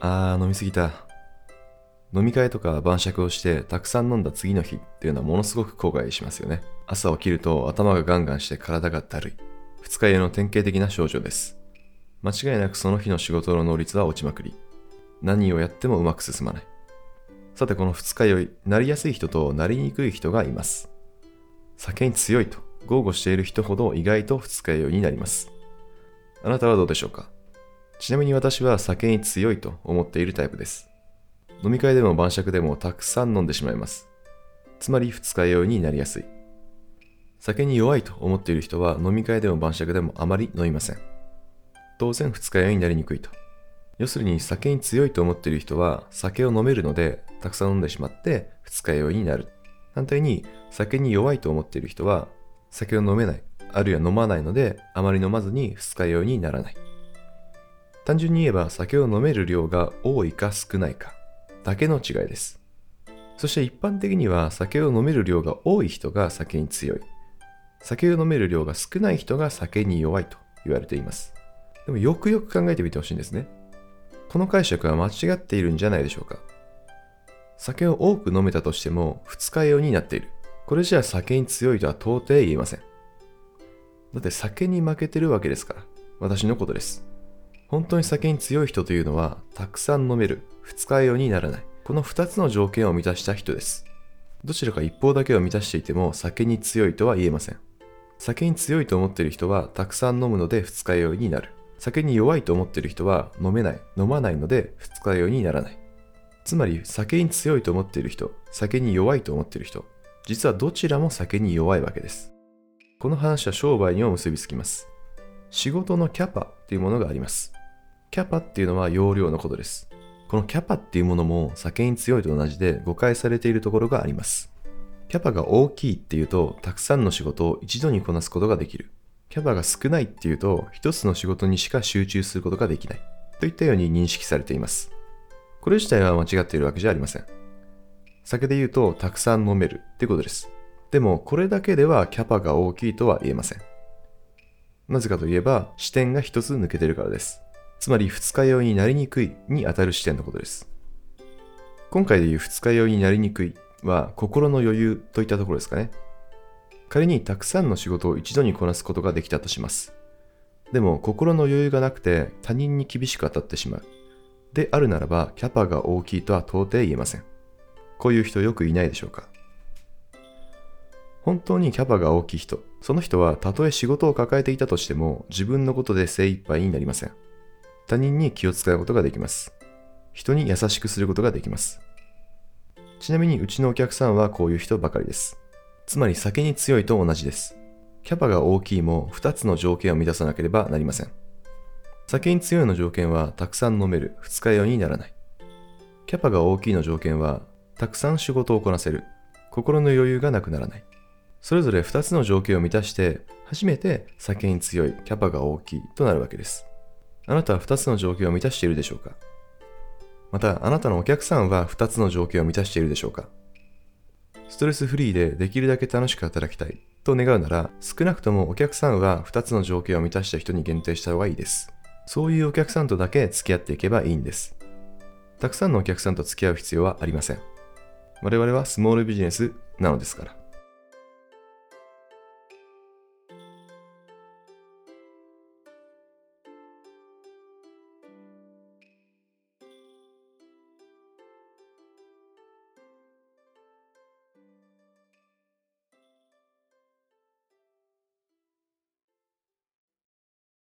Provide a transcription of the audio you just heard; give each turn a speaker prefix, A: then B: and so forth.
A: あー飲みすぎた。飲み会とか晩酌をしてたくさん飲んだ次の日っていうのはものすごく後悔しますよね。朝起きると頭がガンガンして体がだるい。二日酔いの典型的な症状です。間違いなくその日の仕事の能率は落ちまくり。何をやってもうまく進まない。さてこの二日酔い、なりやすい人となりにくい人がいます。酒に強いと豪語している人ほど意外と二日酔いになります。あなたはどうでしょうか？ちなみに私は酒に強いと思っているタイプです。飲み会でも晩酌でもたくさん飲んでしまいます。つまり二日酔いになりやすい。酒に弱いと思っている人は飲み会でも晩酌でもあまり飲みません。当然二日酔いになりにくいと。要するに酒に強いと思っている人は酒を飲めるのでたくさん飲んでしまって二日酔いになる。反対に酒に弱いと思っている人は酒を飲めない、あるいは飲まないのであまり飲まずに二日酔いにならない。単純に言えば酒を飲める量が多いか少ないかだけの違いです。そして一般的には酒を飲める量が多い人が酒に強い。酒を飲める量が少ない人が酒に弱いと言われています。でもよくよく考えてみてほしいんですね。この解釈は間違っているんじゃないでしょうか。酒を多く飲めたとしても二日酔いになっている。これじゃあ酒に強いとは到底言えません。だって酒に負けてるわけですから。私のことです。本当に酒に強い人というのは、たくさん飲める、二日酔いにならない。この二つの条件を満たした人です。どちらか一方だけを満たしていても酒に強いとは言えません。酒に強いと思っている人はたくさん飲むので二日酔いになる。酒に弱いと思っている人は飲めない、飲まないので二日酔いにならない。つまり酒に強いと思っている人、酒に弱いと思っている人、実はどちらも酒に弱いわけです。この話は商売にも結びつきます。仕事のキャパっていうものがあります。キャパっていうのは容量のことです。このキャパっていうものも酒に強いと同じで誤解されているところがあります。キャパが大きいっていうと、たくさんの仕事を一度にこなすことができる。キャパが少ないっていうと、一つの仕事にしか集中することができない。といったように認識されています。これ自体は間違っているわけじゃありません。酒で言うと、たくさん飲めるってことです。でも、これだけではキャパが大きいとは言えません。なぜかといえば、視点が一つ抜けてるからです。つまり、二日酔いになりにくいに当たる視点のことです。今回で言う二日酔いになりにくいは、心の余裕といったところですかね。仮にたくさんの仕事を一度にこなすことができたとします。でも、心の余裕がなくて他人に厳しく当たってしまう。であるならば、キャパが大きいとは到底言えません。こういう人よくいないでしょうか。本当にキャパが大きい人、その人はたとえ仕事を抱えていたとしても自分のことで精一杯になりません。他人に気を使うことができます。人に優しくすることができます。ちなみにうちのお客さんはこういう人ばかりです。つまり酒に強いと同じです。キャパが大きいも2つの条件を満たさなければなりません。酒に強いの条件はたくさん飲める、二日酔いにならない。キャパが大きいの条件はたくさん仕事をこなせる、心の余裕がなくならない。それぞれ2つの条件を満たして初めて酒に強い、キャパが大きいとなるわけです。あなたは2つの条件を満たしているでしょうか？また、あなたのお客さんは2つの条件を満たしているでしょうか？ストレスフリーでできるだけ楽しく働きたいと願うなら、少なくともお客さんは2つの条件を満たした人に限定した方がいいです。そういうお客さんとだけ付き合っていけばいいんです。たくさんのお客さんと付き合う必要はありません。我々はスモールビジネスなのですから。